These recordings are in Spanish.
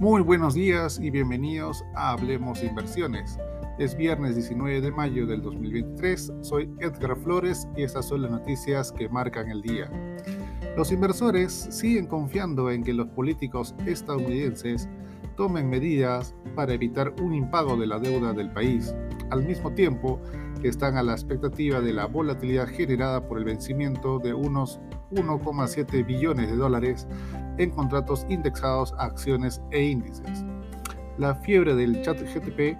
Muy buenos días y bienvenidos a Hablemos Inversiones. Es viernes 19 de mayo del 2023, soy Edgar Flores y estas son las noticias que marcan el día. Los inversores siguen confiando en que los políticos estadounidenses tomen medidas para evitar un impago de la deuda del país, al mismo tiempo que están a la expectativa de la volatilidad generada por el vencimiento de unos 1,7 billones de dólares en contratos indexados a acciones e índices. La fiebre del chat GTP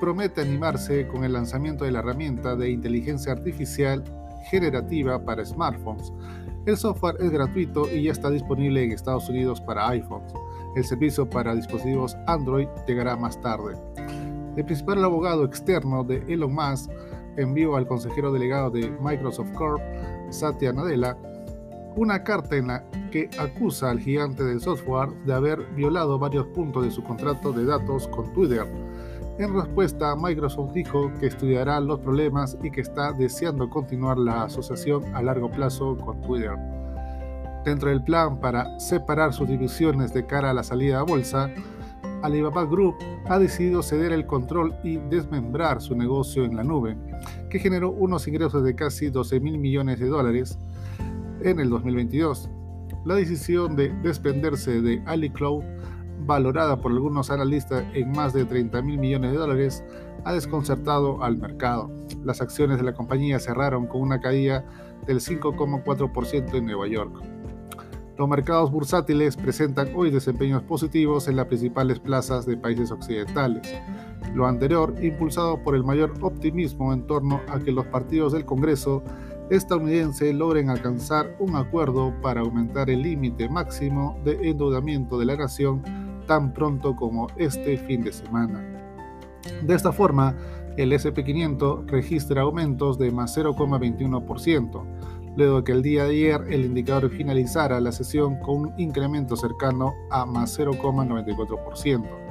promete animarse con el lanzamiento de la herramienta de inteligencia artificial generativa para smartphones. El software es gratuito y ya está disponible en Estados Unidos para iPhones. El servicio para dispositivos Android llegará más tarde. El principal abogado externo de Elon Musk envió al consejero delegado de Microsoft Corp, Satya Nadella, una carta en la que acusa al gigante del software de haber violado varios puntos de su contrato de datos con Twitter. En respuesta, Microsoft dijo que estudiará los problemas y que está deseando continuar la asociación a largo plazo con Twitter. Dentro del plan para separar sus divisiones de cara a la salida a bolsa, Alibaba Group ha decidido ceder el control y desmembrar su negocio en la nube, que generó unos ingresos de casi 12 mil millones de dólares en el 2022. La decisión de desprenderse de AliCloud, valorada por algunos analistas en más de 30 mil millones de dólares, ha desconcertado al mercado. Las acciones de la compañía cerraron con una caída del 5,4% en Nueva York. Los mercados bursátiles presentan hoy desempeños positivos en las principales plazas de países occidentales. Lo anterior impulsado por el mayor optimismo en torno a que los partidos del Congreso estadounidense logren alcanzar un acuerdo para aumentar el límite máximo de endeudamiento de la nación tan pronto como este fin de semana. De esta forma, el SP500 registra aumentos de más 0,21%, luego de que el día de ayer el indicador finalizara la sesión con un incremento cercano a más 0,94%.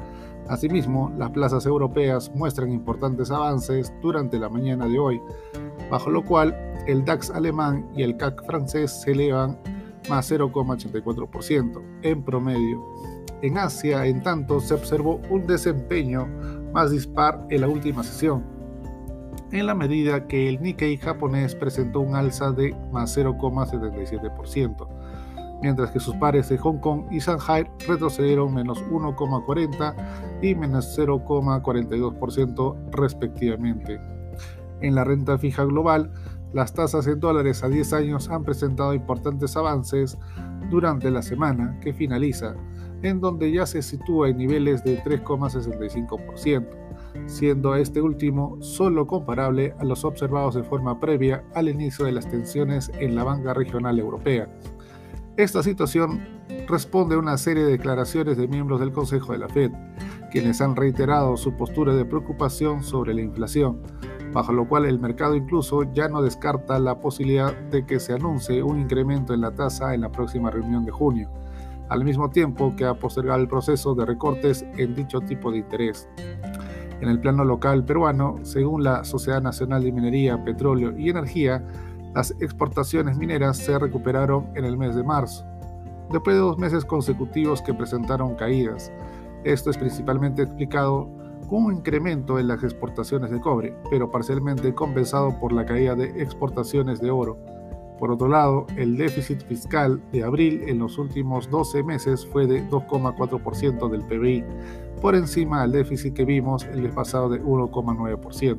Asimismo, las plazas europeas muestran importantes avances durante la mañana de hoy, bajo lo cual el DAX alemán y el CAC francés se elevan más 0,84% en promedio. En Asia, en tanto, se observó un desempeño más dispar en la última sesión, en la medida que el Nikkei japonés presentó un alza de más 0,77%, mientras que sus pares de Hong Kong y Shanghai retrocedieron menos 1,40 y menos 0,42% respectivamente. En la renta fija global, las tasas en dólares a 10 años han presentado importantes avances durante la semana que finaliza, en donde ya se sitúa en niveles de 3,65%, siendo este último solo comparable a los observados de forma previa al inicio de las tensiones en la banca regional europea. Esta situación responde a una serie de declaraciones de miembros del Consejo de la Fed, quienes han reiterado su postura de preocupación sobre la inflación, bajo lo cual el mercado incluso ya no descarta la posibilidad de que se anuncie un incremento en la tasa en la próxima reunión de junio, al mismo tiempo que ha postergado el proceso de recortes en dicho tipo de interés. En el plano local peruano, según la Sociedad Nacional de Minería, Petróleo y Energía, las exportaciones mineras se recuperaron en el mes de marzo, después de dos meses consecutivos que presentaron caídas. Esto es principalmente explicado con un incremento en las exportaciones de cobre, pero parcialmente compensado por la caída de exportaciones de oro. Por otro lado, el déficit fiscal de abril en los últimos 12 meses fue de 2,4% del PBI, por encima del déficit que vimos el mes pasado de 1,9%.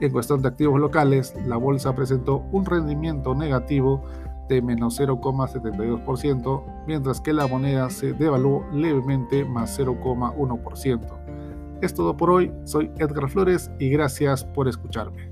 En cuestión de activos locales, la bolsa presentó un rendimiento negativo de menos 0,72%, mientras que la moneda se devaluó levemente más 0,1%. Es todo por hoy, soy Edgar Flores y gracias por escucharme.